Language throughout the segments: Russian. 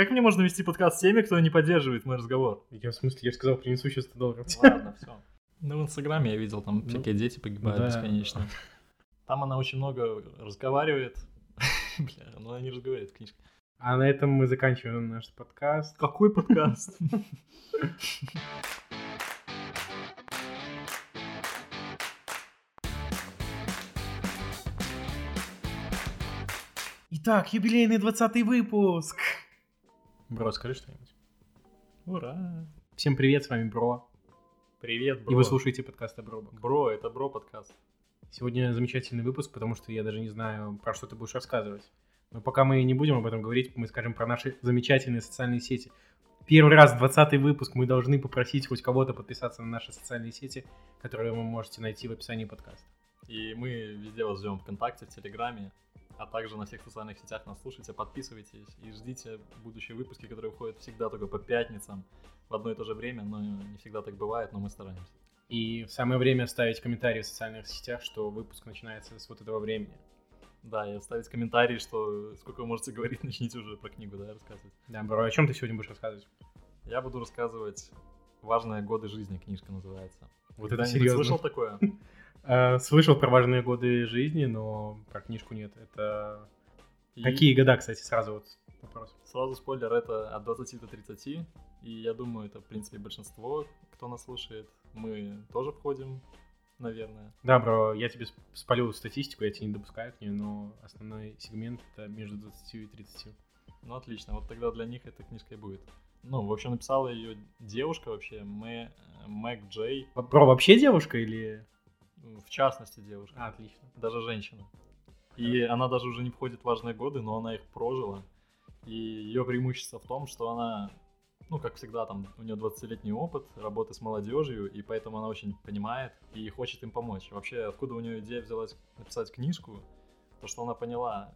Как мне можно вести подкаст с теми, кто не поддерживает мой разговор? Я в смысле, я же сказал, принесу сейчас 100 долларов. Ладно, все. Ну, в Инстаграме я видел, там Ну, всякие дети погибают бесконечно. Там она очень много разговаривает. Бля, ну она не разговаривает, книжка. А на этом мы заканчиваем наш подкаст. Какой подкаст? Итак, юбилейный 20 выпуск. Бро, скажи что-нибудь. Ура! Всем привет, с вами Бро. Привет, бро. И вы слушаете подкаст Бробок. Бро, это бро подкаст. Сегодня замечательный выпуск, потому что я даже не знаю, про что ты будешь рассказывать. Но пока мы не будем об этом говорить, мы скажем про наши замечательные социальные сети. Первый раз, 20 выпуск, мы должны попросить хоть кого-то подписаться на наши социальные сети, которые вы можете найти в описании подкаста. И мы везде вас ждем ВКонтакте, в Телеграме, а также на всех социальных сетях нас слушайте, подписывайтесь и ждите будущие выпуски, которые выходят всегда только по пятницам в одно и то же время, но не всегда так бывает, но мы стараемся. И самое время оставить комментарии в социальных сетях, что выпуск начинается с вот этого времени. Да, и оставить комментарий, что сколько вы можете говорить, начните уже про книгу, да, рассказывать. Да, Бро, о чем ты сегодня будешь рассказывать? Я буду рассказывать «Важные годы жизни», книжка называется. Вот это серьезно. слышал такое? Э, Слышал про важные годы жизни, но про книжку нет. Это И какие года, кстати, сразу вот вопрос. Сразу спойлер, это от 20 до 30, и я думаю, это, в принципе, большинство, кто нас слушает. Мы тоже входим, наверное. Да, бро, я тебе сп- спалю статистику, я тебя не допускаю к ней, но основной сегмент это между 20 и 30. Ну, отлично, вот тогда для них эта книжка и будет. Ну, в общем, написала ее девушка вообще, Мэ, э, Мэг Джей, Бро, вообще девушка или... в частности девушка, А, отлично. даже женщина. И она даже уже не входит в важные годы, но она их прожила. И ее преимущество в том, что она, ну, как всегда, там, у нее 20-летний опыт работы с молодежью, и поэтому она очень понимает и хочет им помочь. Вообще, откуда у нее идея взялась написать книжку, то, что она поняла,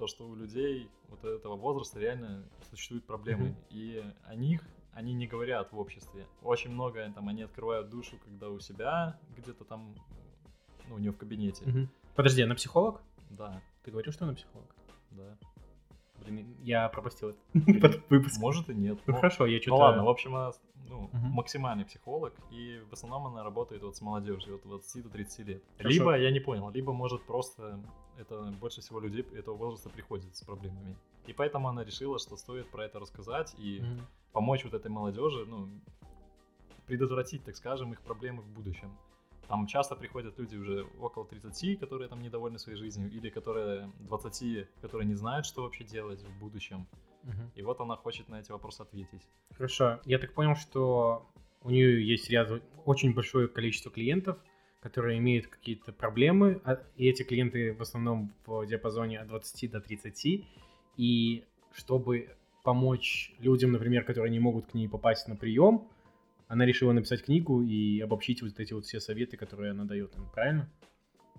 то, что у людей вот этого возраста реально существуют проблемы, и о них они не говорят в обществе. Очень много там они открывают душу, когда у себя где-то там, ну, у нее в кабинете. Мгм. Подожди, она психолог? Да, Ты говорил, что она психолог? да. Блин, я пропустил этот выпуск. Может и нет. Ну Но- хорошо, я Ну что-то... ладно, в общем, она ну, Мгм. максимальный психолог, и в основном она работает вот с молодежью от 20 до 30 лет. Хорошо. Либо, я не понял, либо, может, просто это больше всего людей этого возраста приходит с проблемами. И поэтому она решила, что стоит про это рассказать и Мгм. помочь вот этой молодежи, ну, предотвратить, так скажем, их проблемы в будущем. Там часто приходят люди уже около 30, которые там недовольны своей жизнью, или которые 20, которые не знают, что вообще делать в будущем. Мгм. И вот она хочет на эти вопросы ответить. Хорошо. Я так понял, что у нее есть ряд очень большое количество клиентов, которые имеют какие-то проблемы, а- и эти клиенты в основном в диапазоне от 20 до 30. И чтобы помочь людям, например, которые не могут к ней попасть на прием, она решила написать книгу и обобщить вот эти вот все советы, которые она дает им, правильно?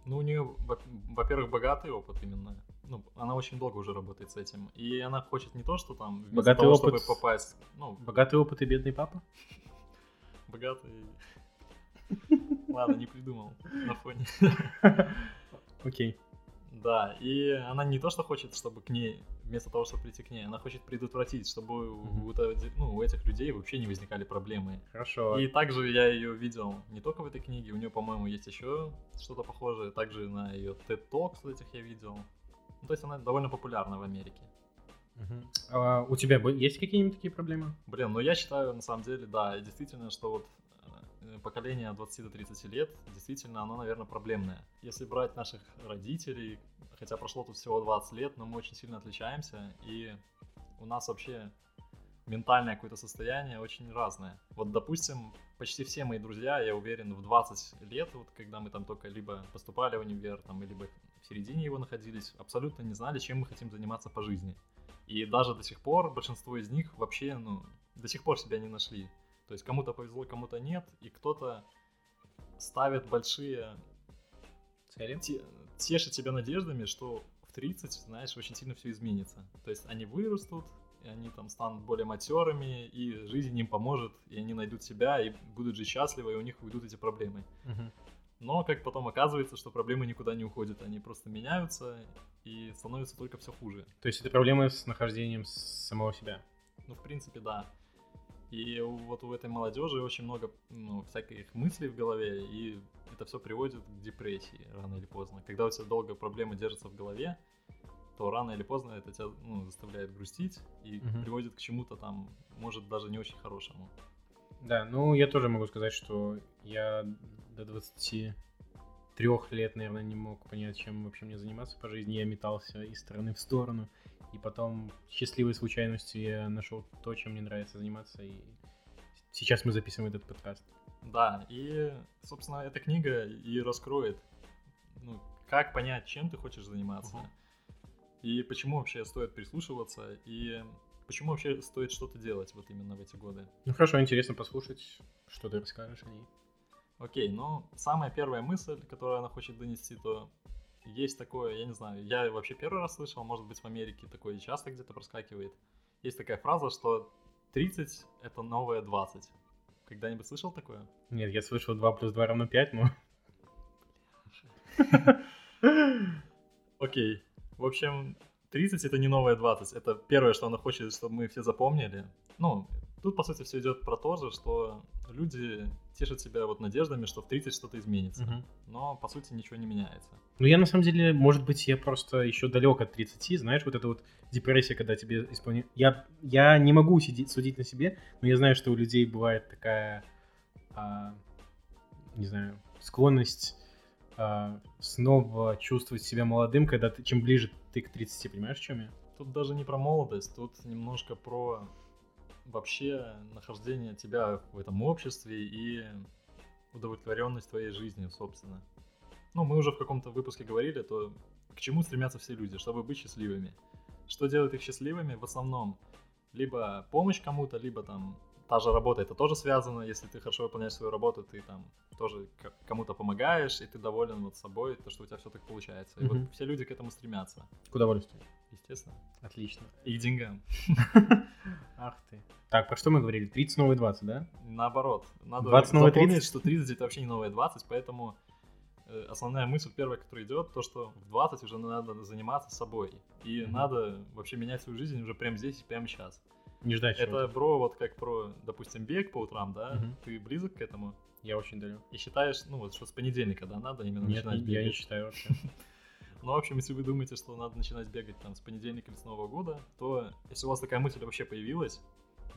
Ну, у нее, во- во-первых, богатый опыт именно. Ну, она очень долго уже работает с этим. И она хочет не то, что там вместо Богатый того, опыт. чтобы попасть, ну, Богатый опыт и бедный папа? богатый. Ладно, не придумал на фоне. Окей. Да, и она не то, что хочет, чтобы к ней, вместо того, чтобы прийти к ней, она хочет предотвратить, чтобы у, вот эти- ну, у этих людей вообще не возникали проблемы. Хорошо. И также я ее видел не только в этой книге, у нее, по-моему, есть еще что-то похожее. Также на ее TED Talks этих я видел. Ну, то есть она довольно популярна в Америке. Мгм. А у тебя есть какие-нибудь такие проблемы? Блин, ну я считаю, на самом деле, да, действительно, что вот поколение от 20 до 30 лет, действительно, оно, наверное, проблемное. Если брать наших родителей, хотя прошло тут всего 20 лет, но мы очень сильно отличаемся, и у нас вообще ментальное какое-то состояние очень разное. Вот, допустим, почти все мои друзья, я уверен, в 20 лет, вот когда мы там только либо поступали в универ, там, либо в середине его находились, абсолютно не знали, чем мы хотим заниматься по жизни. И даже до сих пор большинство из них вообще, ну, до сих пор себя не нашли. То есть кому-то повезло, кому-то нет, и кто-то ставит большие, Цели? те- тешит себя надеждами, что в 30, знаешь, очень сильно все изменится. То есть они вырастут, и они там станут более матерыми, и жизнь им поможет, и они найдут себя, и будут жить счастливо, и у них уйдут эти проблемы. Мгм. Но как потом оказывается, что проблемы никуда не уходят, они просто меняются, и становится только все хуже. То есть это проблемы с нахождением самого себя. Ну, в принципе, да. И вот у этой молодежи очень много ну, всяких мыслей в голове, и это все приводит к депрессии рано или поздно. Когда у тебя долго проблемы держатся в голове, то рано или поздно это тебя ну, заставляет грустить и Мгм. приводит к чему-то там, может, даже не очень хорошему. Да, ну я тоже могу сказать, что я до 23 лет, наверное, не мог понять, чем вообще мне заниматься по жизни. Я метался из стороны в сторону. И потом счастливой случайностью я нашел то, чем мне нравится заниматься. И сейчас мы записываем этот подкаст. Да, и, собственно, эта книга и раскроет, ну, как понять, чем ты хочешь заниматься, и почему вообще стоит прислушиваться, и почему вообще стоит что-то делать вот именно в эти годы. Ну хорошо, интересно послушать, что ты расскажешь о ней. Окей, ну, самая первая мысль, которую она хочет донести, то есть такое, я не знаю, я вообще первый раз слышал, может быть, в Америке такое часто где-то проскакивает. Есть такая фраза, что 30 — это новое 20. Когда-нибудь слышал такое? Нет, я слышал 2 плюс 2 равно 5, но... Окей. В общем, 30 это не новое 20. Это первое, что она хочет, чтобы мы все запомнили. Ну, тут, по сути, все идет про то же, что люди тешат себя вот надеждами, что в 30 что-то изменится. Мгм. Но, по сути, ничего не меняется. Ну, я на самом деле, может быть, я просто еще далек от 30, знаешь, вот эта вот депрессия, когда тебе исполняют... Я, я не могу сидеть, судить на себе, но я знаю, что у людей бывает такая, а, не знаю, склонность а, снова чувствовать себя молодым, когда ты, чем ближе ты к 30, понимаешь, в чем я? Тут даже не про молодость, тут немножко про вообще нахождение тебя в этом обществе и удовлетворенность твоей жизнью, собственно. Ну, мы уже в каком-то выпуске говорили, то к чему стремятся все люди, чтобы быть счастливыми. Что делает их счастливыми? В основном либо помощь кому-то, либо там та же работа, это тоже связано, если ты хорошо выполняешь свою работу, ты там тоже кому-то помогаешь, и ты доволен вот собой, то, что у тебя все так получается. И Мгм. вот все люди к этому стремятся, К удовольствию. естественно. Отлично. И к деньгам. Ах ты. Так, про что мы говорили? 30 новые 20, да? Наоборот, надо 20 новое запомнить, 30? что 30 это вообще не новое 20, поэтому э, основная мысль первая, которая идет, то, что в 20 уже надо заниматься собой. И Мгм. надо вообще менять свою жизнь уже прямо здесь и прямо сейчас. Не ждать Это, бро, вот как про, допустим, бег по утрам, да? Мгм. Ты близок к этому Я очень далек. и считаешь, ну вот, что с понедельника, да, надо именно Нет, начинать я не бегать. считаю вообще. Ну, в общем, если вы думаете, что надо начинать бегать там с понедельника или с Нового года, то если у вас такая мысль вообще появилась,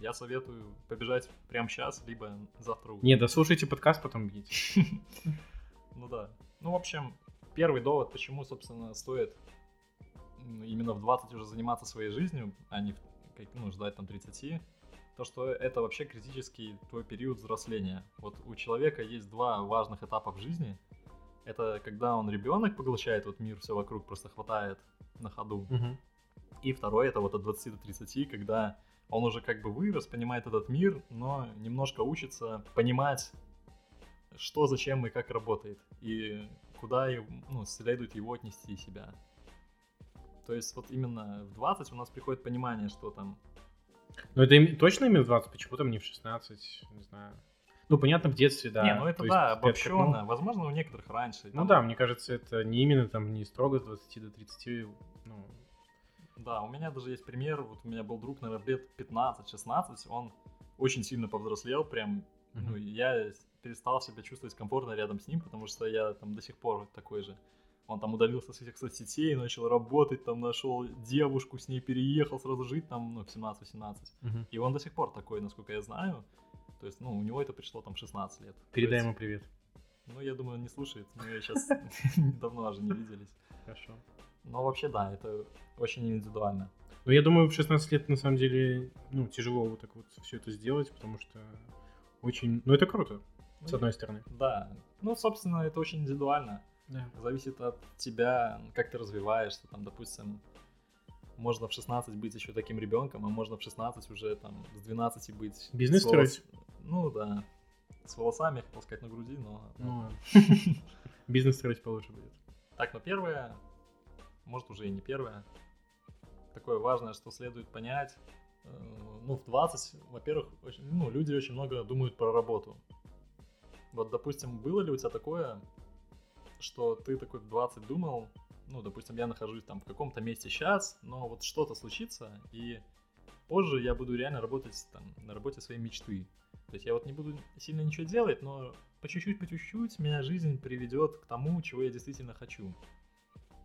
я советую побежать прямо сейчас, либо завтра утром. Не, дослушайте подкаст, потом бегите. Ну да. Ну, в общем, первый довод, почему, собственно, стоит именно в 20 уже заниматься своей жизнью, а не в- как, ну, ждать там 30, то, что это вообще критический твой период взросления. Вот у человека есть два важных этапа в жизни. Это когда он ребенок поглощает вот мир, все вокруг просто хватает на ходу. Мгм. И второй это вот от 20 до 30, когда он уже как бы вырос, понимает этот мир, но немножко учится понимать, что, зачем и как работает, и куда ну, следует его отнести себя. То есть вот именно в 20 у нас приходит понимание, что там... Ну, это им- точно именно в 20? Почему-то мне в 16, не знаю. Ну, понятно, в детстве, да. не, ну это То есть да, ты обобщенно. отдохнул. Возможно, у некоторых раньше. Ну там- да, мне кажется, это не именно там не строго с 20 до 30, ну, Да, у меня даже есть пример. Вот у меня был друг, наверное, лет 15-16. Он очень сильно повзрослел, прям. Ну, я перестал себя чувствовать комфортно рядом с ним, потому что я там до сих пор такой же. Он там удалился с всех соцсетей, начал работать, там нашел девушку, с ней переехал сразу жить там, ну, в 17-18. Мгм. И он до сих пор такой, насколько я знаю. То есть, ну, у него это пришло там 16 лет. Передай есть, ему привет. Ну, я думаю, он не слушает, мы сейчас давно уже не виделись. Хорошо. Но вообще, да, это очень индивидуально. Ну, я думаю, в 16 лет, на самом деле, ну, тяжело вот так вот все это сделать, потому что очень... Ну, это круто, с Ну, одной стороны. Да, ну, собственно, это очень индивидуально. Да. Зависит от тебя, как ты развиваешься. Там, допустим, можно в 16 быть еще таким ребенком, а можно в 16 уже там с 12 быть... Бизнес с волос- строить? Ну да. С волосами, хотел сказать, на груди, но... Ну, ладно. Бизнес строить получше будет. Так, но первое, может уже и не первое, такое важное, что следует понять, э, ну, в 20, во-первых, очень- ну, люди очень много думают про работу. Вот, допустим, было ли у тебя такое, что ты такой в 20 думал, ну, допустим, я нахожусь там в каком-то месте сейчас, но вот что-то случится, и позже я буду реально работать там на работе своей мечты. То есть я вот не буду сильно ничего делать, но по чуть-чуть, по чуть-чуть меня жизнь приведет к тому, чего я действительно хочу.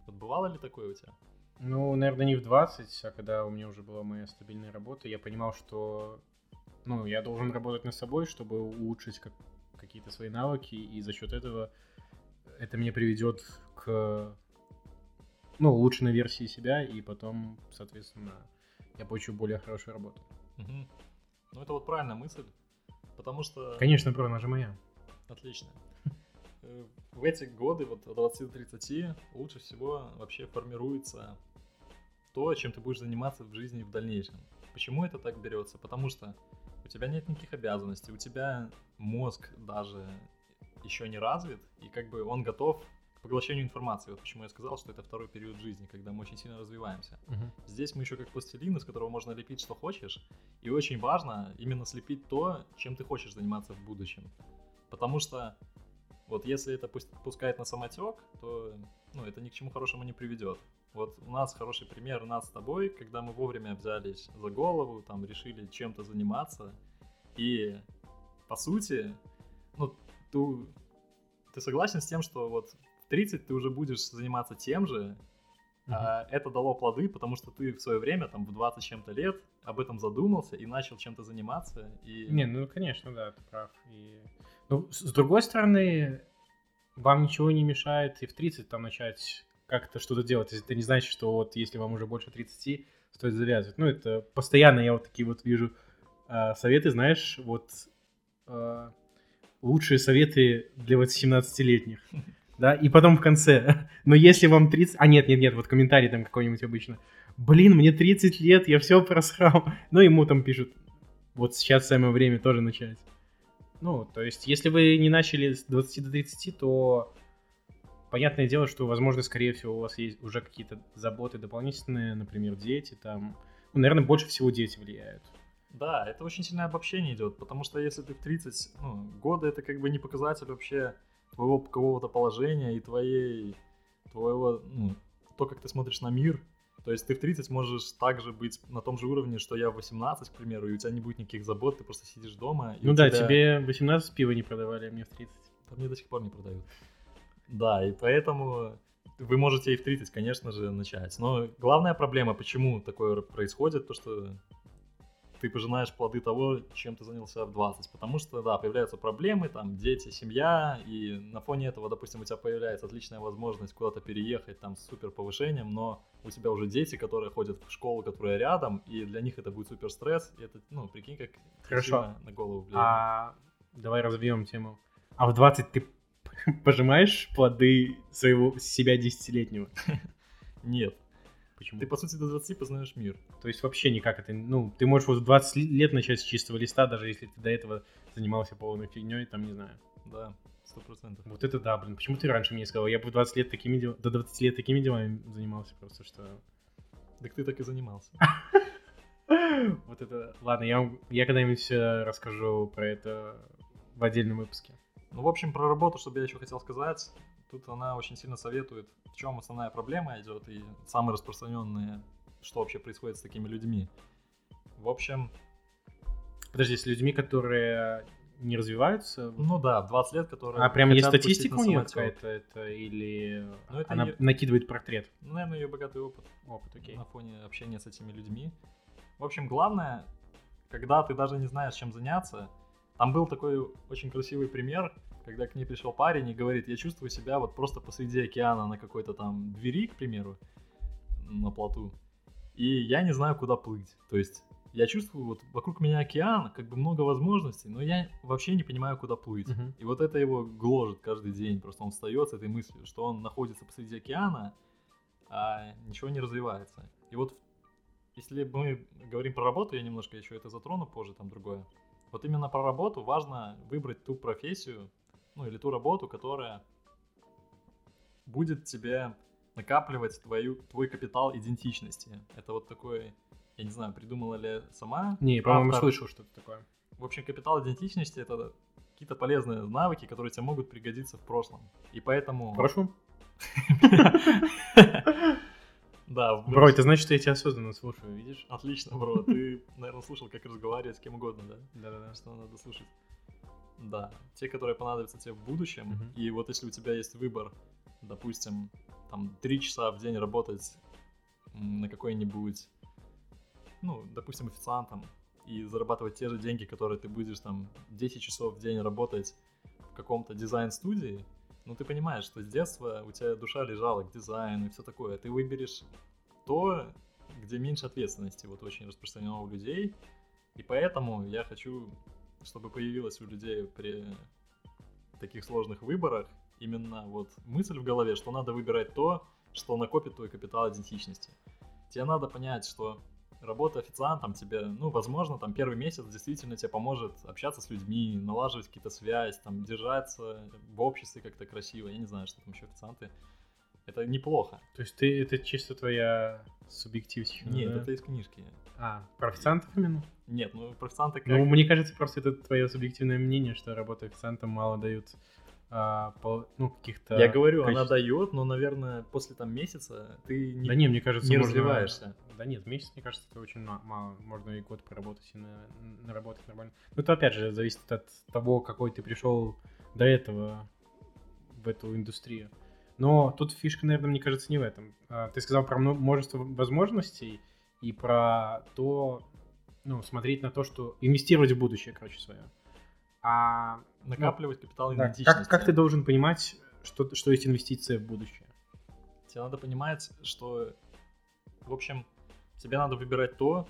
Вот бывало ли такое у тебя? Ну, наверное, не в 20, а когда у меня уже была моя стабильная работа, я понимал, что ну, я должен работать над собой, чтобы улучшить как, какие-то свои навыки, и за счет этого это меня приведет к ну, улучшенной версии себя, и потом, соответственно, я получу более хорошую работу. Угу. Ну, это вот правильная мысль, потому что... Конечно, она же моя. Отлично. Э, в эти годы, вот от 20 до 30, лучше всего вообще формируется то, чем ты будешь заниматься в жизни в дальнейшем. Почему это так берется? Потому что у тебя нет никаких обязанностей, у тебя мозг даже еще не развит, и как бы он готов к поглощению информации. Вот почему я сказал, что это второй период жизни, когда мы очень сильно развиваемся. Мгм. Здесь мы еще как пластилин, из которого можно лепить что хочешь. И очень важно именно слепить то, чем ты хочешь заниматься в будущем. Потому что вот если это пускает на самотек, то ну, это ни к чему хорошему не приведет. Вот у нас хороший пример нас с тобой, когда мы вовремя взялись за голову, там решили чем-то заниматься. И по сути, ну, ты, ты согласен с тем, что вот в 30 ты уже будешь заниматься тем же, а это дало плоды, потому что ты в свое время, там, в 20 чем-то лет, об этом задумался и начал чем-то заниматься. И... Не, ну, конечно, да, ты прав. И... Ну, с другой стороны, вам ничего не мешает и в 30 там начать как-то что-то делать. Это не значит, что вот если вам уже больше 30, стоит завязывать. Ну, это постоянно я вот такие вот вижу а, советы, знаешь, вот а, лучшие советы для вот 17-летних. Да, и потом в конце. Но если вам 30... А, нет, нет, нет, вот комментарий там какой-нибудь обычно. Блин, мне 30 лет, я все просрал. Ну, ему там пишут, вот сейчас самое время тоже начать. Ну, то есть, если вы не начали с 20 до 30, то понятное дело, что, возможно, скорее всего, у вас есть уже какие-то заботы дополнительные, например, дети там. Ну, наверное, больше всего дети влияют. Да, это очень сильное обобщение идет, потому что если ты в 30, ну, годы это как бы не показатель вообще твоего какого-то положения и твоей, твоего, ну, то, как ты смотришь на мир. То есть ты в 30 можешь также быть на том же уровне, что я в 18, к примеру, и у тебя не будет никаких забот, ты просто сидишь дома. и Ну да, тебя- тебе 18 пива не продавали, а мне в 30. Да мне до сих пор не продают. Да, и поэтому вы можете и в 30, конечно же, начать. Но главная проблема, почему такое происходит, то что ты пожинаешь плоды того, чем ты занялся в 20. Потому что, да, появляются проблемы, там, дети, семья, и на фоне этого, допустим, у тебя появляется отличная возможность куда-то переехать, там, с супер повышением, но у тебя уже дети, которые ходят в школу, которая рядом, и для них это будет супер стресс, и это, ну, прикинь, как Хорошо. на голову влияет. А давай развьем тему. А в 20 ты пожимаешь плоды своего себя десятилетнего? Нет, Почему? ты, по сути, до 20 познаешь мир. То есть вообще никак это... Ну, ты можешь вот в 20 лет начать с чистого листа, даже если ты до этого занимался полной фигней, там, не знаю. Да, сто процентов. Вот это да, блин. Почему ты раньше мне не сказал? Я бы в 20 лет такими дел... до 20 лет такими делами занимался просто, что... Так ты так и занимался. Вот это... Ладно, я, я когда-нибудь э, расскажу про это в отдельном выпуске. Ну, в общем, про работу, чтобы я еще хотел сказать, тут она очень сильно советует, в чем основная проблема идет и самые распространенные, что вообще происходит с такими людьми. В общем, Подожди, с людьми, которые не развиваются? ну да, в 20 лет, которые А прям есть статистика у нее какая-то это, или Ну, это она её- накидывает портрет? Ну, наверное, ее богатый опыт Опыт, окей. на фоне общения с этими людьми. В общем, главное, когда ты даже не знаешь, чем заняться, там был такой очень красивый пример, когда к ней пришел парень и говорит, я чувствую себя вот просто посреди океана на какой-то там двери, к примеру, на плоту, и я не знаю, куда плыть. То есть я чувствую, вот вокруг меня океан, как бы много возможностей, но я вообще не понимаю, куда плыть. Мгм. И вот это его гложет каждый день. Просто он встает с этой мыслью, что он находится посреди океана, а ничего не развивается. И вот если мы говорим про работу, я немножко еще это затрону позже, там другое. Вот именно про работу важно выбрать ту профессию, ну или ту работу, которая будет тебе накапливать твою, твой капитал идентичности. Это вот такой, я не знаю, придумала ли сама. Не, по-моему, автор. слышал что-то такое. В общем, капитал идентичности это какие-то полезные навыки, которые тебе могут пригодиться в прошлом. И поэтому... Прошу. Да, Бро, это значит, что я тебя осознанно слушаю, видишь? Отлично, бро. Ты, наверное, слушал, как разговаривать с кем угодно, да? Да-да-да. Что надо слушать. Да, те, которые понадобятся тебе в будущем. И вот если у тебя есть выбор, допустим, там три часа в день работать на какой-нибудь, ну, допустим, официантом, и зарабатывать те же деньги, которые ты будешь там 10 часов в день работать в каком-то дизайн-студии, ну ты понимаешь, что с детства у тебя душа лежала к дизайну и все такое. Ты выберешь то, где меньше ответственности, вот очень распространено у людей. И поэтому я хочу, чтобы появилась у людей при таких сложных выборах именно вот мысль в голове, что надо выбирать то, что накопит твой капитал идентичности. Тебе надо понять, что работа официантом тебе, ну, возможно, там первый месяц действительно тебе поможет общаться с людьми, налаживать какие-то связи, там, держаться в обществе как-то красиво. Я не знаю, что там еще официанты. Это неплохо. То есть ты, это чисто твоя субъективщина, Нет, да? это из книжки. А, про официантов именно? Нет, ну, про официанта как... Ну, мне кажется, просто это твое субъективное мнение, что работа официантом мало дают а, по- ну, каких-то... Я говорю, она качеств. дает, но, наверное, после там месяца ты не, Да не, мне кажется, не можно- развиваешься. Да нет, месяц, мне кажется, это очень ма- мало. Можно и год поработать, и на, наработать нормально. Ну, это опять же зависит от того, какой ты пришел до этого в эту индустрию. Но тут фишка, наверное, мне кажется, не в этом. А, Ты сказал про мно- множество возможностей и про то, ну, смотреть на то, что инвестировать в будущее, короче, свое. А Накапливать капитал да, идентичности. как, как ты должен понимать, что, что есть инвестиция в будущее? Тебе надо понимать, что, в общем, тебе надо выбирать то,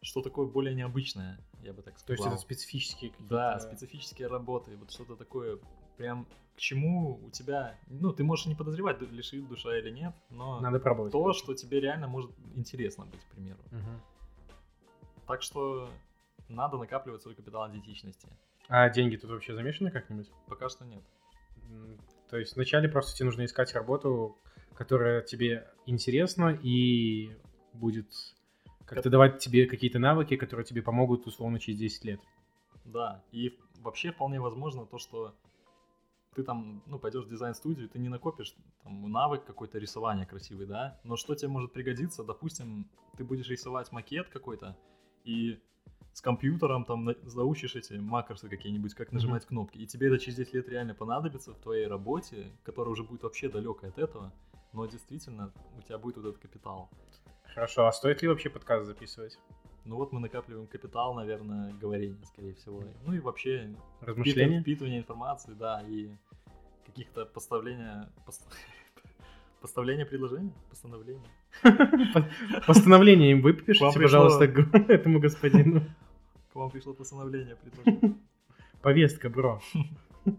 что такое более необычное, я бы так То есть сказал. это специфические какие-то... Да, специфические работы, вот что-то такое, прям к чему у тебя, ну, ты можешь не подозревать, лишит душа или нет, но Надо пробовать. то, что тебе реально может интересно быть, к примеру. Мгм. Так что надо накапливать свой капитал идентичности. А деньги тут вообще замешаны как-нибудь? Пока что нет. То есть вначале просто тебе нужно искать работу, которая тебе интересна и будет как-то давать тебе какие-то навыки, которые тебе помогут условно через 10 лет. Да, и вообще вполне возможно то, что ты там, ну, пойдешь в дизайн-студию, ты не накопишь там навык какой-то рисования красивый, да, но что тебе может пригодиться, допустим, ты будешь рисовать макет какой-то, и с компьютером там заучишь эти макросы какие-нибудь, как нажимать кнопки, и тебе это через 10 лет реально понадобится в твоей работе, которая уже будет вообще далекой от этого, но действительно у тебя будет вот этот капитал. Хорошо, а стоит ли вообще подкаст записывать? Ну вот мы накапливаем капитал, наверное, говорения, скорее всего. Ну и вообще Размышления? впитывание информации, да, и каких-то поставления... пос- Поставление предложения? Постановление? По- Постановление им выпишите, пожалуйста, этому господину. К вам пришло постановление предложения. Повестка, бро.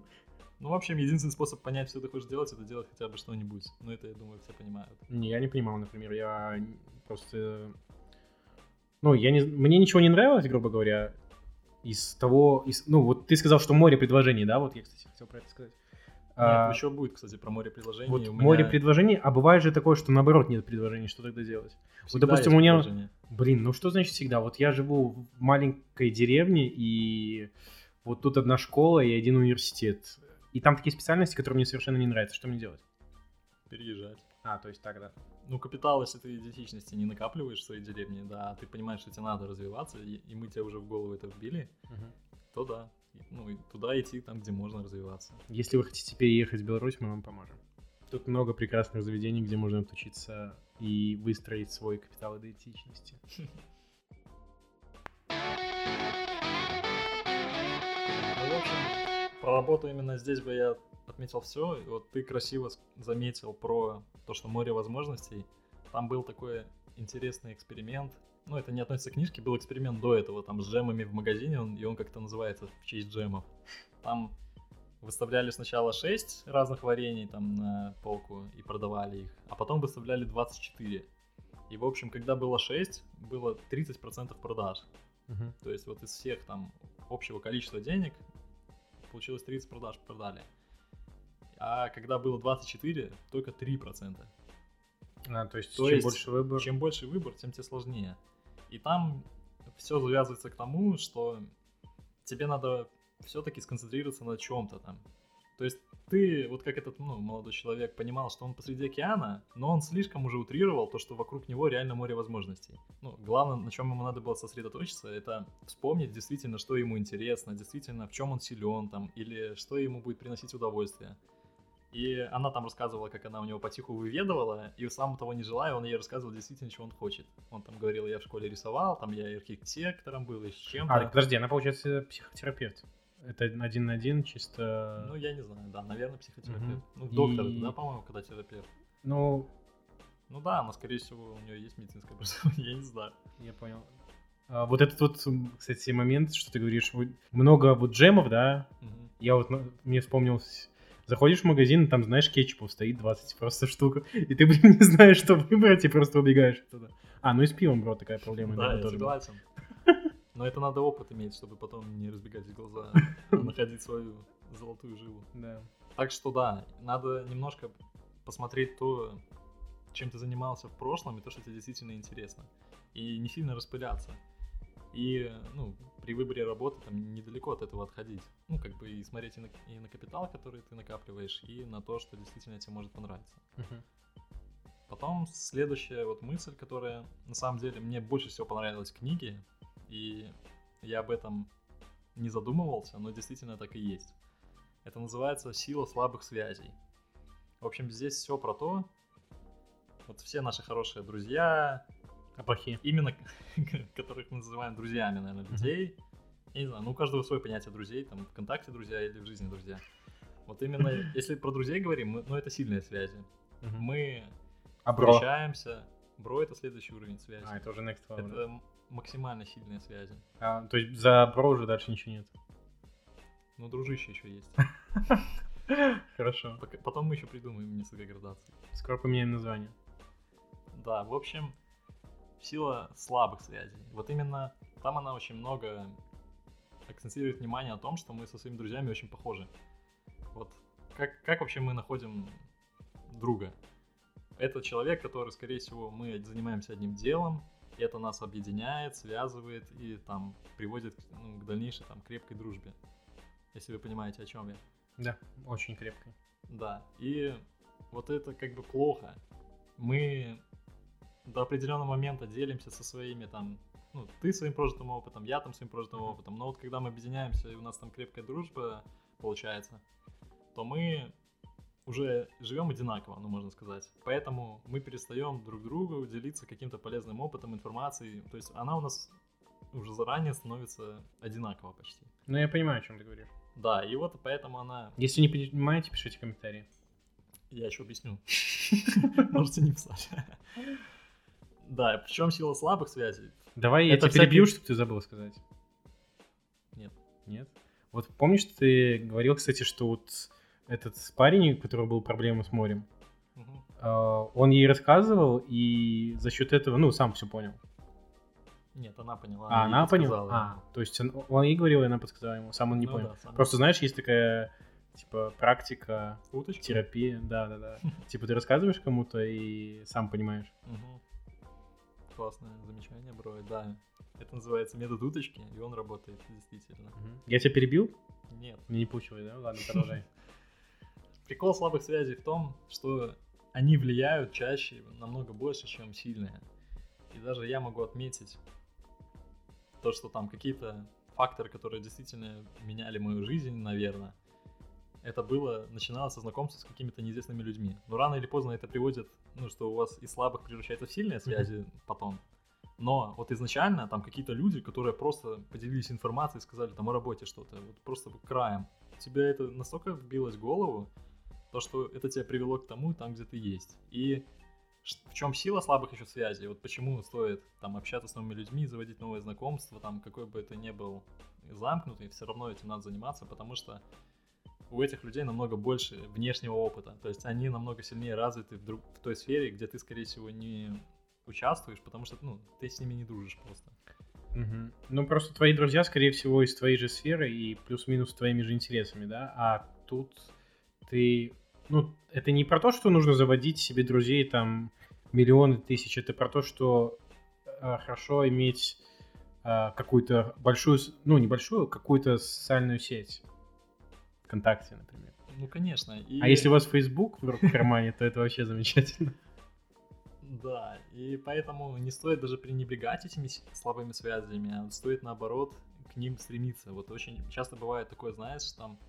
Ну, в общем, единственный способ понять, что ты хочешь делать, это делать хотя бы что-нибудь. Ну, это, я думаю, все понимают. Не, я не понимал, например, я просто... Ну, я не... мне ничего не нравилось, грубо говоря, из того... Из... Ну, вот ты сказал, что море предложений, да? Вот я, кстати, хотел про это сказать. А, Нет, еще будет, кстати, про море предложений. Вот меня море предложений, а бывает же такое, что наоборот нет предложений, что тогда делать? всегда допустим, есть у меня- предложение. Блин, ну что значит всегда? Вот я живу в маленькой деревне, и вот тут одна школа и один университет. И там такие специальности, которые мне совершенно не нравятся. Что мне делать? Переезжать. А, то есть тогда. Ну, капитал, если ты идентичности не накапливаешь в своей деревне, да, а ты понимаешь, что тебе надо развиваться, и, и мы тебе уже в голову это вбили, то да. Ну, и туда идти, там, где можно развиваться. Если вы хотите переехать в Беларусь, мы вам поможем. Тут много прекрасных заведений, где можно отучиться и выстроить свой капитал идентичности. Ну, в общем, про работу именно здесь бы я отметил все. И вот ты красиво заметил про то, что море возможностей. Там был такой интересный эксперимент. Ну, это не относится к книжке, был эксперимент до этого, там, с джемами в магазине, он, и он как-то называется в честь джемов. Там выставляли сначала 6 разных варений там на полку и продавали их, а потом выставляли 24. И, в общем, когда было 6, было 30% продаж. То есть вот из всех там общего количества денег получилось 30 продаж продали. А когда было 24, только 3%. А, то есть То чем есть, больше выбор... Чем больше выбор, тем тебе сложнее. И там все завязывается к тому, что тебе надо все-таки сконцентрироваться на чем-то там. То есть ты, вот как этот ну, молодой человек, понимал, что он посреди океана, но он слишком уже утрировал то, что вокруг него реально море возможностей. Ну, главное, на чем ему надо было сосредоточиться, это вспомнить действительно, что ему интересно, действительно, в чем он силен там, или что ему будет приносить удовольствие. И она там рассказывала, как она у него потиху выведывала, и сам того не желая, он ей рассказывал действительно, что он хочет. Он там говорил, я в школе рисовал, там я архитектором был, и с чем-то. А, подожди, она, получается, психотерапевт. Это один на один чисто... Ну, я не знаю, да, наверное, психотерапевт. Угу. Ну, доктор, и... да, по-моему, когда терапевт. Ну... Ну да, но, скорее всего, у нее есть медицинское образование, я не знаю. Я понял. А, вот этот вот, кстати, момент, что ты говоришь, много вот джемов, да? Угу. Я вот, мне вспомнился Заходишь в магазин, там, знаешь, кетчупов стоит 20 просто штук, и ты, блин, не знаешь, что выбрать, и просто убегаешь оттуда. А, ну и с пивом, бро, такая проблема. Да, я согласен. Но это надо опыт иметь, чтобы потом не разбегать глаза, а находить свою золотую жилу. Да. Так что да, надо немножко посмотреть то, чем ты занимался в прошлом, и то, что тебе действительно интересно. И не сильно распыляться. И, ну, при выборе работы там недалеко от этого отходить. Ну, как бы и смотреть и на, и на капитал, который ты накапливаешь, и на то, что действительно тебе может понравиться. Uh-huh. Потом следующая вот мысль, которая на самом деле мне больше всего понравилась в книге, и я об этом не задумывался, но действительно так и есть. Это называется «Сила слабых связей». В общем, здесь все про то, вот все наши хорошие друзья, а плохие? Именно, которых мы называем друзьями, наверное, людей. Я не знаю, ну у каждого свое понятие друзей, там, ВКонтакте друзья или в жизни друзья. Вот именно, если про друзей говорим, мы, ну это сильные связи. Мы а встречаемся. Бро это следующий уровень связи. А, это уже next level. Это максимально сильные связи. А, то есть за бро уже дальше ничего нет? Ну, дружище еще есть. Хорошо. Потом мы еще придумаем несколько градаций. Скоро поменяем название. Да, в общем, сила слабых связей. Вот именно там она очень много акцентирует внимание о том, что мы со своими друзьями очень похожи. Вот как, как вообще мы находим друга? Это человек, который, скорее всего, мы занимаемся одним делом, и это нас объединяет, связывает и там приводит ну, к дальнейшей там крепкой дружбе. Если вы понимаете, о чем я. Да, очень крепкой. Да, и вот это как бы плохо. Мы до определенного момента делимся со своими там, ну, ты своим прожитым опытом, я там своим прожитым опытом, но вот когда мы объединяемся и у нас там крепкая дружба получается, то мы уже живем одинаково, ну, можно сказать. Поэтому мы перестаем друг другу делиться каким-то полезным опытом, информацией. То есть она у нас уже заранее становится одинаково почти. Ну, я понимаю, о чем ты говоришь. Да, и вот поэтому она... Если не понимаете, пишите комментарии. Я еще объясню. Можете не писать. Да, причем сила слабых связей. Давай я тебя всякие... перебью, что ты забыл сказать. Нет. Нет? Вот помнишь, ты говорил, кстати, что вот этот парень, у которого был проблемы с морем, угу. он ей рассказывал, и за счет этого, ну, сам все понял. Нет, она поняла. А, она поняла? А, то есть он, он ей говорил, и она подсказала ему, сам он не ну, понял. Да, Просто, знаешь, есть такая, типа, практика, Уточки? терапия, да-да-да. Типа, ты рассказываешь кому-то и сам понимаешь. Классное замечание, бро. Да, это называется метод уточки, и он работает действительно. Я тебя перебил? Нет. Не получилось, да? Ладно, продолжай. Прикол слабых связей в том, что они влияют чаще, намного больше, чем сильные. И даже я могу отметить то, что там какие-то факторы, которые действительно меняли мою жизнь, наверное, это было, начиналось со знакомства с какими-то неизвестными людьми. Но рано или поздно это приводит, ну, что у вас из слабых превращается в сильные связи mm-hmm. потом. Но вот изначально там какие-то люди, которые просто поделились информацией, сказали там о работе что-то, вот просто краем. Тебе это настолько вбилось в голову, то, что это тебя привело к тому, там, где ты есть. И в чем сила слабых еще связей? Вот почему стоит там общаться с новыми людьми, заводить новые знакомства, там какой бы это ни был замкнутый, все равно этим надо заниматься, потому что у этих людей намного больше внешнего опыта. То есть они намного сильнее развиты в, друг, в той сфере, где ты, скорее всего, не участвуешь, потому что ну, ты с ними не дружишь просто. Угу. Ну, просто твои друзья, скорее всего, из твоей же сферы и плюс-минус твоими же интересами, да? А тут ты... Ну, это не про то, что нужно заводить себе друзей там миллионы тысяч, это про то, что э, хорошо иметь э, какую-то большую, ну, небольшую, какую-то социальную сеть. ВКонтакте, например. Ну, конечно. И... А если у вас Facebook в кармане, то это вообще замечательно. Да, и поэтому не стоит даже пренебрегать этими слабыми связями, а стоит наоборот к ним стремиться. Вот очень часто бывает такое, знаешь, там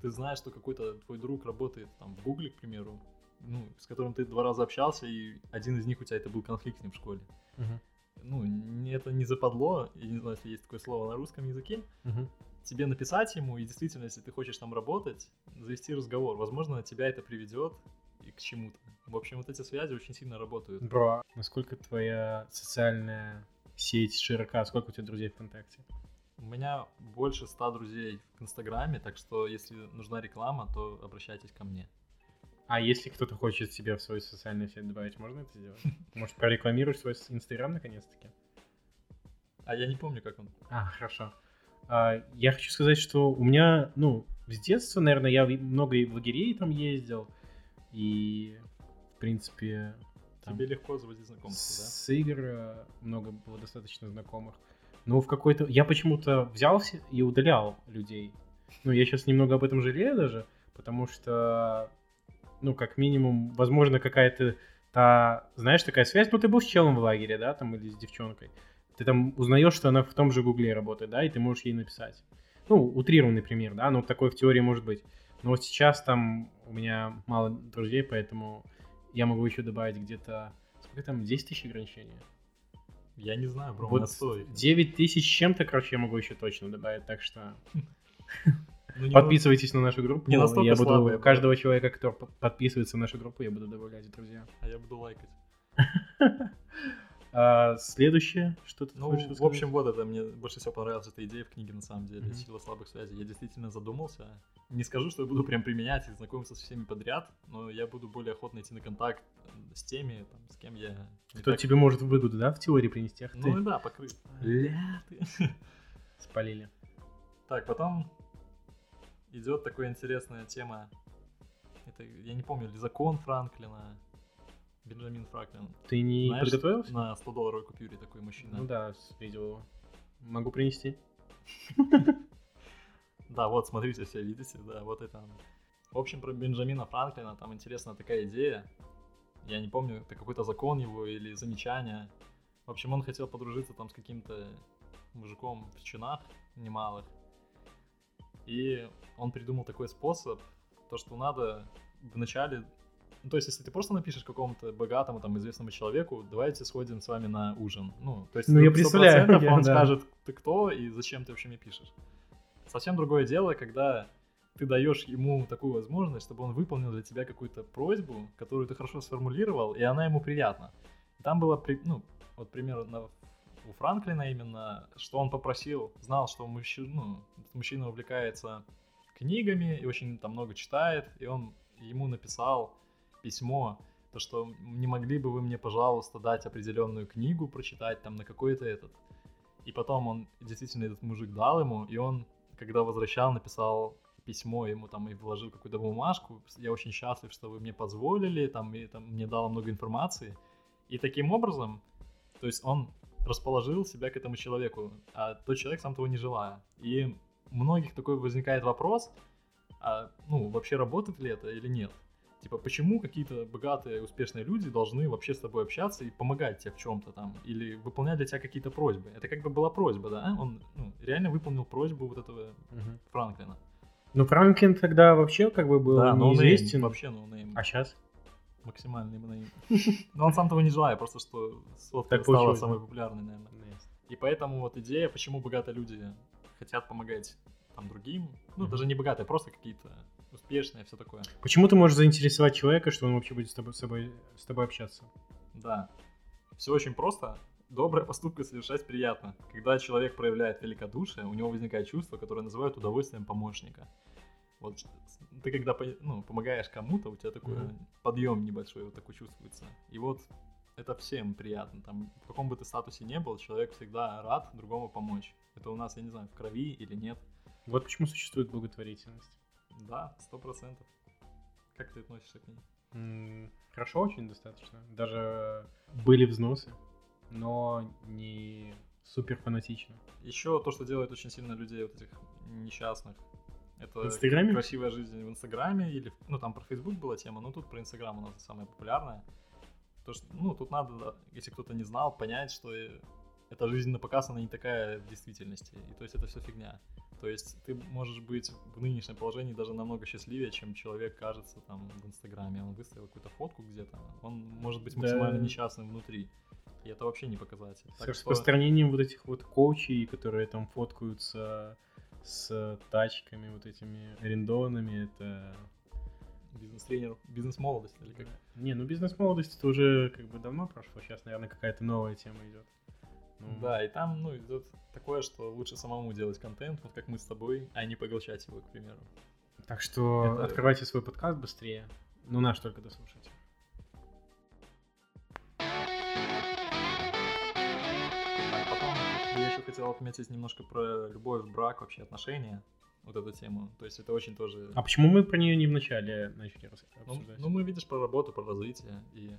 ты знаешь, что какой-то твой друг работает там в Гугле, к примеру, ну, с которым ты два раза общался, и один из них у тебя это был конфликт с ним в школе. Мгм. Ну, это не западло, я не знаю, если есть такое слово на русском языке, Мгм. Тебе написать ему, и действительно, если ты хочешь там работать, завести разговор. Возможно, тебя это приведет и к чему-то. В общем, вот эти связи очень сильно работают. Бро, насколько твоя социальная сеть широка? Сколько у тебя друзей ВКонтакте? У меня больше ста друзей в Инстаграме, так что если нужна реклама, то обращайтесь ко мне. А если кто-то хочет себя в свою социальную сеть добавить, можно это сделать? Может, прорекламируешь свой Инстаграм наконец-таки? А я не помню, как он. А, хорошо. А, я хочу сказать, что у меня, ну, с детства, наверное, я много и в лагерей там ездил, и, в принципе, там Тебе легко заводить знакомства, да? с игр э, много было достаточно знакомых. Но в какой-то... Я почему-то взялся и удалял людей. Ну, я сейчас немного об этом жалею даже, потому что, ну, как минимум, возможно, какая-то та, знаешь, такая связь, ну, ты был с челом в лагере, да, там, или с девчонкой. Ты там узнаешь, что она в том же гугле работает, да, и ты можешь ей написать. Ну, утрированный пример, да, но такой в теории может быть. Но вот сейчас там у меня мало друзей, поэтому я могу еще добавить где-то... Сколько там? 10 тысяч ограничения? Я не знаю, бро, Вот на сто их. 9 тысяч чем-то, короче, я могу еще точно добавить, так что Ну, подписывайтесь на нашу группу. не настолько я буду слабые, каждого человека, кто подписывается на нашу группу, я буду добавлять друзья. А я буду лайкать. А, следующее, что ты Ну, хочешь в рассказать? общем, вот это мне больше всего понравилась эта идея в книге, на самом деле, Мгм. сила слабых связей. Я действительно задумался. Не скажу, что я буду прям применять и знакомиться со всеми подряд, но я буду более охотно идти на контакт э, с теми, там, с кем я... кто так- тебе может выгоду, да, в теории принести? Ах ты, Ну да, покрыть. Ля ты. спалили. Так, потом идет такая интересная тема. Это, я не помню, ли закон Франклина, Бенджамин Франклин. Ты не Знаешь, подготовился? На 100 долларовой купюре такой мужчина. Ну да, с- видел его. Могу принести. Да, вот, смотрите, все видите, да, вот это оно. В общем, про Бенджамина Франклина там интересная такая идея. Я не помню, это какой-то закон его или замечание. В общем, он хотел подружиться там с каким-то мужиком в чинах немалых. И он придумал такой способ, то, что надо вначале... Ну, то есть, если ты просто напишешь какому-то богатому, там, известному человеку, давайте сходим с вами на ужин. Ну, то есть, Ну, я 100% представляю, я- он да. скажет, ты кто и зачем ты вообще мне пишешь. Совсем другое дело, когда ты даешь ему такую возможность, чтобы он выполнил для тебя какую-то просьбу, которую ты хорошо сформулировал, и она ему приятна. Там было, ну, вот примерно у Франклина именно, что он попросил, знал, что мужчина, ну, мужчина увлекается книгами и очень там много читает, и он ему написал письмо, то, что не могли бы вы мне, пожалуйста, дать определенную книгу прочитать там на какой-то этот. И потом он, действительно, этот мужик дал ему, и он, когда возвращал, написал письмо ему там и вложил какую-то бумажку. Я очень счастлив, что вы мне позволили, там, и там мне дало много информации. И таким образом, то есть он расположил себя к этому человеку, а тот человек сам того не желая. И многих такой возникает вопрос, а, ну, вообще работает ли это или нет? Типа, почему какие-то богатые, успешные люди должны вообще с тобой общаться и помогать тебе в чем-то там, или выполнять для тебя какие-то просьбы? Это как бы была просьба, да? Он ну, реально выполнил просьбу вот этого Мгм. Франклина. Ну, Франклин тогда вообще как бы был да, неизвестен. вообще no name. А сейчас? Максимальный no name. Но он сам того не желает, просто что сотка стала самой популярной, наверное. И поэтому вот идея, почему богатые люди хотят помогать там другим, ну даже не богатые, просто какие-то успешные, все такое. Почему ты можешь заинтересовать человека, что он вообще будет с тобой, с тобой, с тобой общаться? Да. Все очень просто. Добрые поступки совершать приятно. Когда человек проявляет великодушие, у него возникает чувство, которое называют удовольствием помощника. Вот ты когда ну, помогаешь кому-то, у тебя такой Мгм. подъем небольшой вот такой чувствуется. И вот это всем приятно. Там, в каком бы ты статусе не был, человек всегда рад другому помочь. Это у нас, я не знаю, в крови или нет. Вот почему существует благотворительность. Да, сто процентов. Как ты относишься к ней? М, Хорошо очень достаточно. Даже были взносы, но не супер фанатично. Еще то, что делает очень сильно людей вот этих несчастных, Это В Инстаграме? красивая жизнь в Инстаграме или, ну, там про Фейсбук была тема, но тут про Инстаграм у нас самая популярная. То, что, ну, тут надо, если кто-то не знал, понять, что эта жизнь на показ, она не такая в действительности. И то есть это все фигня. То есть ты можешь быть в нынешнем положении даже намного счастливее, чем человек кажется там в Инстаграме. Он выставил какую-то фотку где-то, он может быть Да. максимально несчастным внутри. И это вообще не показатель. С Так что распространением вот этих вот коучей, которые там фоткаются с тачками вот этими арендованными, это... бизнес-тренер, бизнес-молодость или как? Не, ну бизнес-молодость это уже как бы давно прошло, сейчас, наверное, какая-то новая тема идет. Ну, Да, и там, ну, идет такое, что лучше самому делать контент, вот как мы с тобой, а не поглощать его, к примеру. Так что Это- открывайте свой подкаст быстрее. Ну, наш только дослушайте. Я еще хотел отметить немножко про любовь, брак, вообще отношения, вот эту тему. То есть это очень тоже... А почему мы про нее не вначале начали Ну, обсуждать? ну, мы видишь про работу, про развитие, и,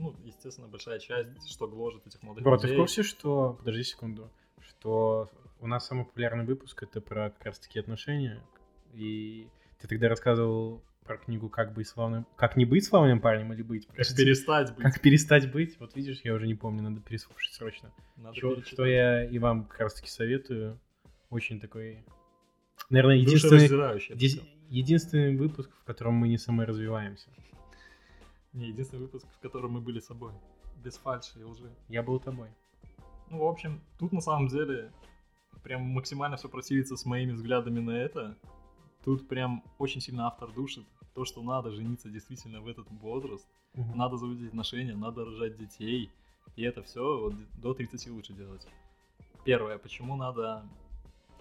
ну, естественно, большая часть, что гложет этих молодых Бро, ты в людей. курсе, что... Подожди секунду. Что у нас самый популярный выпуск это про как раз таки отношения. И ты тогда рассказывал про книгу «Как быть славным...» Как не быть славным парнем или быть? Как перестать быть. Как перестать быть? Вот видишь, я уже не помню, надо переслушать срочно. Надо перечитать. что я и вам как раз таки советую. Очень такой... Наверное, единственный, единственный выпуск, в котором мы не саморазвиваемся. Не, единственный выпуск, в котором мы были собой. Без фальши и лжи. Я был тобой. Ну, в общем, тут на самом деле прям максимально все противится с моими взглядами на это. Тут прям очень сильно автор душит то, что надо жениться действительно в этот возраст. Надо заводить отношения, надо рожать детей. И это все вот до 30 лучше делать. Первое, почему надо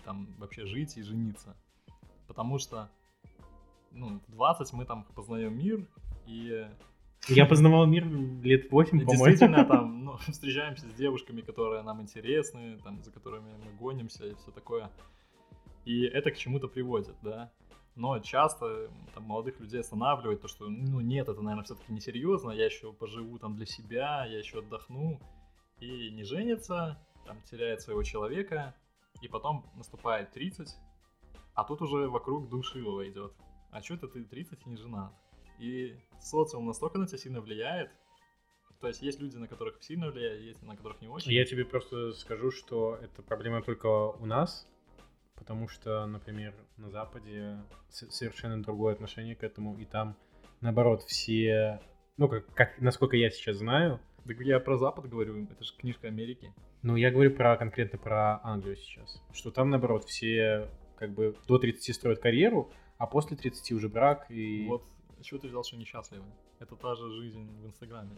там вообще жить и жениться? Потому что ну, в 20 мы там познаем мир, и Я познавал мир лет 8, и по-моему. действительно там ну, встречаемся с девушками, которые нам интересны, там, за которыми мы гонимся и все такое. И это к чему-то приводит, да. Но часто там, молодых людей останавливает то, что ну нет, это, наверное, все-таки несерьезно, я еще поживу там для себя, я еще отдохну. И не женится, там теряет своего человека, и потом наступает 30, а тут уже вокруг душилова идет. А что это ты 30 и не женат? И социум настолько на тебя сильно влияет. То есть есть люди, на которых сильно влияет, есть на которых не очень. Я тебе просто скажу, что это проблема только у нас, потому что, например, на Западе совершенно другое отношение к этому, и там, наоборот, все, ну, как, как насколько я сейчас знаю, Так я про Запад говорю, это же книжка Америки. ну, я говорю про конкретно про Англию сейчас, что там, наоборот, все как бы до 30 строят карьеру, а после 30 уже брак и... Вот, чего ты взял, что несчастливы? Это та же жизнь в Инстаграме.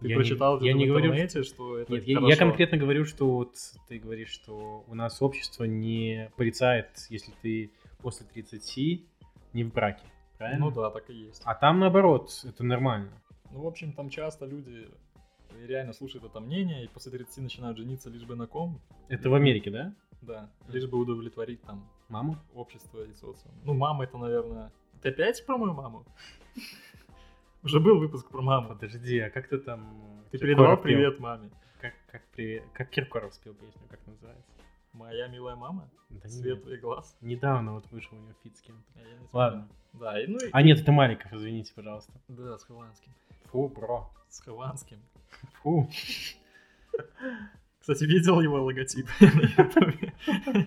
Ты Я не- прочитал я это не в говорю, интернете, что это Нет, я, я хорошо. конкретно говорю, что вот ты говоришь, что у нас общество не порицает, если ты после 30 не в браке, правильно? Ну да, так и есть. А там наоборот, это нормально. Ну, в общем, там часто люди реально слушают это мнение, и после 30 начинают жениться лишь бы на ком. Это в Америке, да? Да, лишь бы удовлетворить там Маму? общество и социум. Ну, мама это, наверное... Ты опять про мою маму? Уже был выпуск про маму. Подожди, а как ты там... Ты передавал привет маме. Как, как привет? Как Киркоров спел песню, как называется? Моя милая мама, Да свет глаз. Недавно вот вышел у него feat с кем-то. А Ладно. Да, и ну и... А нет, это Маликов, извините, пожалуйста. Да, с Хованским. Фу, бро. С Хованским. Фу. Кстати, видел его логотип на?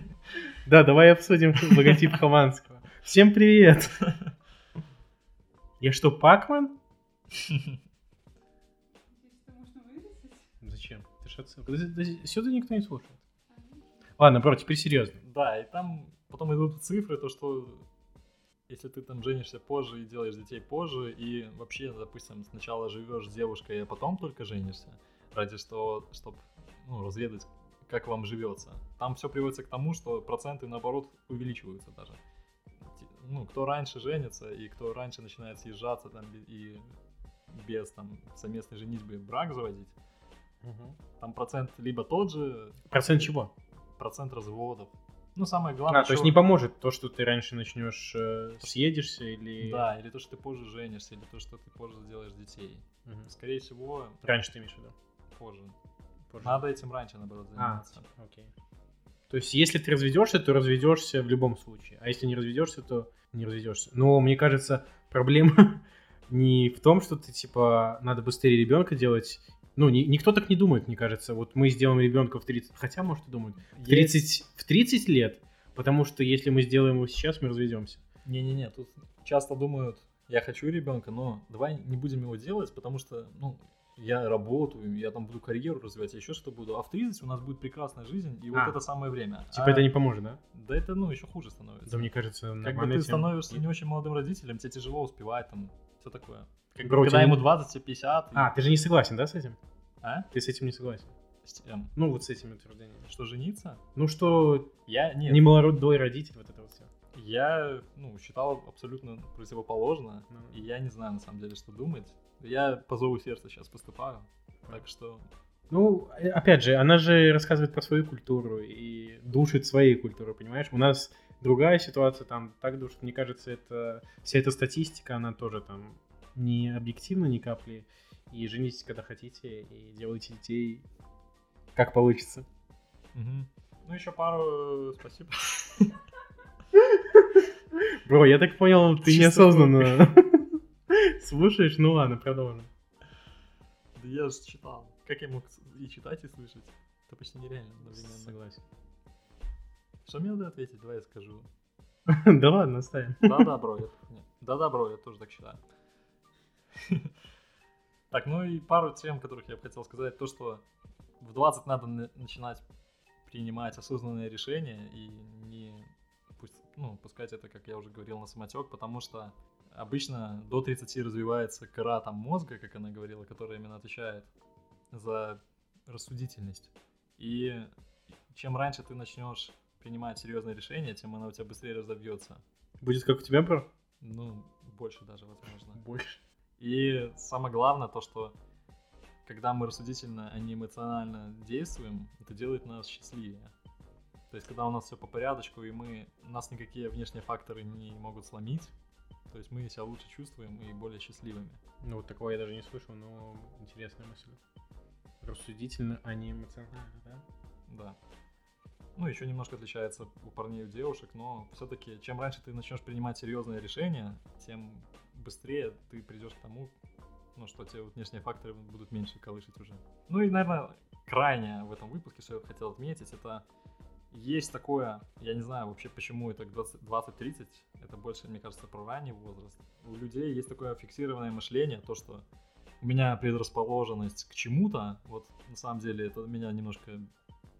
Да, давай обсудим логотип Хованского. Всем привет! Я что, Пакман? Зачем? Ты ж отсылка. Да- да Сюда никто не слушает. Ладно, бро, теперь серьезно. Да, и там потом идут цифры, то что если ты там женишься позже и делаешь детей позже, и вообще, допустим, сначала живешь с девушкой, а потом только женишься, ради что, чтобы ну, разведать, как вам живется. Там все приводится к тому, что проценты, наоборот, увеличиваются даже. Ну, кто раньше женится, и кто раньше начинает съезжаться там и без там совместной женитьбы брак заводить, там процент либо тот же, Процент чего? процент разводов. Ну, самое главное, А, то есть не поможет то, что ты раньше начнешь э, съедешься или... Да, или то, что ты позже женишься, или то, что ты позже сделаешь детей. Мгм. Скорее всего, Раньше ты имеешь в виду? позже. Позже. Надо этим раньше, наоборот, А, заниматься. окей. То есть, если ты разведешься, то разведешься в любом случае. А если не разведешься, то не разведешься. Но мне кажется, проблема не в том, что ты, типа, надо быстрее ребенка делать. Ну, ни- никто так не думает, мне кажется. Вот мы сделаем ребенка в 30... Хотя, может, и думают. В 30, в 30 лет, потому что если мы сделаем его сейчас, мы разведемся. Не-не-не, тут часто думают, я хочу ребенка, но давай не будем его делать, потому что, ну, я работаю, я там буду карьеру развивать, я еще что буду. А в 30 у нас будет прекрасная жизнь, и А. вот это самое время. Типа, А- это не поможет, да? Да это, ну, еще хуже становится. Да, мне кажется, Как бы ты тема. становишься не очень молодым родителем, тебе тяжело успевать, там, все такое. Как Бро, когда ему не- 20, тебе 50. и- А, ты же не согласен, да, с этим? А? Ты с этим не согласен? С тем, Ну, вот с этими утверждениями. Что, жениться? Ну, что Я, нет, не молодой родитель, вот это. Я, ну, считал абсолютно противоположно, Ну. и я не знаю, на самом деле, что думать. Я по зову сердца сейчас поступаю, так что... Ну, э, опять же, она же рассказывает про свою культуру и душит своей культурой, понимаешь? У нас другая ситуация, там так душит. Мне кажется, это вся эта статистика, она тоже там не объективна ни капли. И женитесь, когда хотите, и делайте детей, как получится. Мгм. Ну, еще пару... Спасибо. Бро, я так понял, ты Чисто неосознанно слушаешь. Ну ладно, продолжим. Да я же читал. Как я мог и читать, и слышать? Это почти нереально одновременно. Согласен. Что мне надо ответить? Давай я скажу. Да ладно, оставим. Да-да, бро, я... Да-да, бро, я тоже так считаю. Так, ну и пару тем, которых я бы хотел сказать. То, что в 20 надо на- начинать принимать осознанные решения и не ну, пускать это, как я уже говорил, на самотек, потому что обычно до 30 развивается кора там мозга, как она говорила, которая именно отвечает за рассудительность. И чем раньше ты начнешь принимать серьезные решения, тем она у тебя быстрее разобьется. Будет как у тебя, бро? Ну, больше даже, возможно. Больше. И самое главное то, что когда мы рассудительно, а не эмоционально действуем, это делает нас счастливее. То есть, когда у нас все по порядочку, и мы, нас никакие внешние факторы не могут сломить, то есть мы себя лучше чувствуем и более счастливыми. Ну, вот такого я даже не слышал, но интересная мысль. Рассудительно, а не эмоционально, да? Да. Ну, еще немножко отличается у парней и у девушек, но все-таки, чем раньше ты начнешь принимать серьезные решения, тем быстрее ты придешь к тому, ну, что тебе вот внешние факторы будут меньше колышить уже. Ну и, наверное, крайне в этом выпуске, что я хотел отметить, это есть такое, я не знаю вообще, почему это к 20 20-30, это больше, мне кажется, про ранний возраст. У людей есть такое фиксированное мышление, то, что у меня предрасположенность к чему-то, вот на самом деле это меня немножко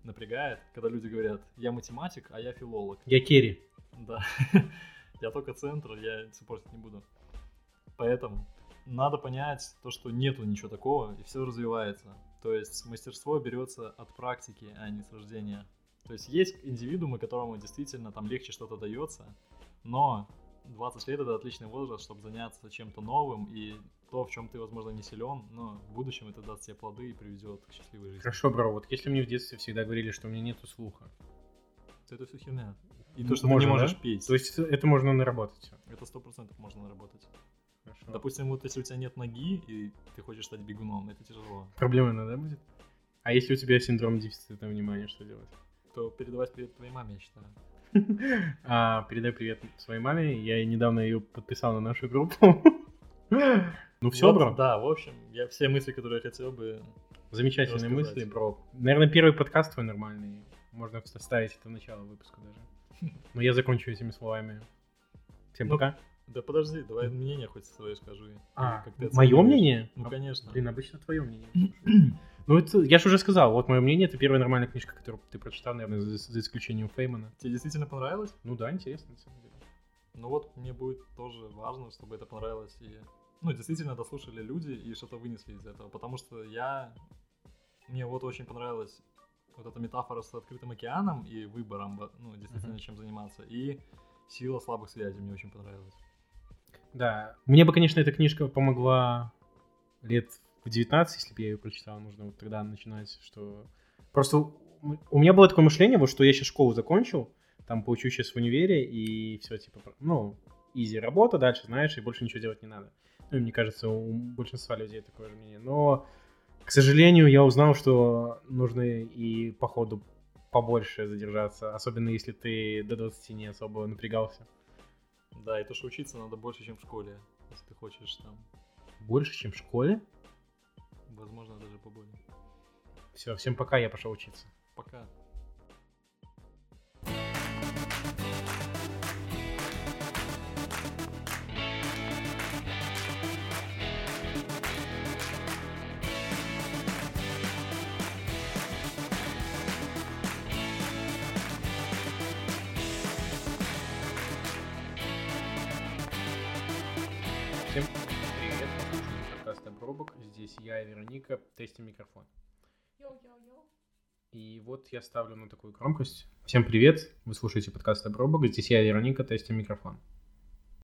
напрягает, когда люди говорят, я математик, а я филолог. Я Керри. Да, я только центр, я суппортить не буду. Поэтому надо понять то, что нету ничего такого, и все развивается. То есть мастерство берется от практики, а не с рождения. То есть есть индивидуумы, которому действительно там легче что-то дается, но 20 лет это отличный возраст, чтобы заняться чем-то новым, и то, в чем ты, возможно, не силен, но в будущем это даст тебе плоды и приведет к счастливой жизни. Хорошо, бро, вот если мне в детстве всегда говорили, что у меня нету слуха, То это все херня. И то, что можно, ты не да? можешь петь, то есть это можно наработать это сто процентов можно наработать. Хорошо. Допустим, вот если у тебя нет ноги, и ты хочешь стать бегуном, это тяжело, Проблема, да, будет? А если у тебя синдром дефицита внимания, что делать? То передавать привет твоей маме, я считаю. А, передай привет своей маме. Я недавно ее подписал на нашу группу. Ну все, Вот, бро. Да, в общем, я все мысли, которые я хотел бы... Замечательные рассказать. мысли, бро. Наверное, первый подкаст твой нормальный. Можно вставить это в начало выпуска даже. Но я закончу этими словами. Всем Ну, пока. Да подожди, давай мнение хоть свое скажи. А, мое мнение? Ну, А, конечно. Блин, обычно твое мнение. Ну, это, я же уже сказал, вот мое мнение, это первая нормальная книжка, которую ты прочитал, наверное, за, за исключением Феймана. Тебе действительно понравилось? Ну да, интересно, на самом деле. Ну вот, мне будет тоже важно, чтобы это понравилось. И, ну, действительно дослушали люди и что-то вынесли из этого. Потому что я... Мне вот очень понравилась вот эта метафора с открытым океаном и выбором, ну, действительно, Мгм. чем заниматься. И сила слабых связей мне очень понравилась. Да. Мне бы, конечно, эта книжка помогла лет в 19, если бы я ее прочитал, нужно вот тогда начинать, что... Просто у меня было такое мышление, вот что я сейчас школу закончил, там поучусь сейчас в универе, и все, типа, ну, изи работа дальше, знаешь, и больше ничего делать не надо. Ну, мне кажется, у большинства людей такое же мнение. Но, к сожалению, я узнал, что нужно и по ходу побольше задержаться, особенно если ты до 20 не особо напрягался. Да, и то, что учиться надо больше, чем в школе, если ты хочешь там, Больше, чем в школе? Возможно, даже поболее. Все, всем пока, я пошел учиться. Пока. Здесь я и Вероника, тестим микрофон. Йоу-йоу-йоу. И вот я ставлю на такую громкость. Всем привет, вы слушаете подкаст Обрубок. Здесь я и Вероника, тестим микрофон.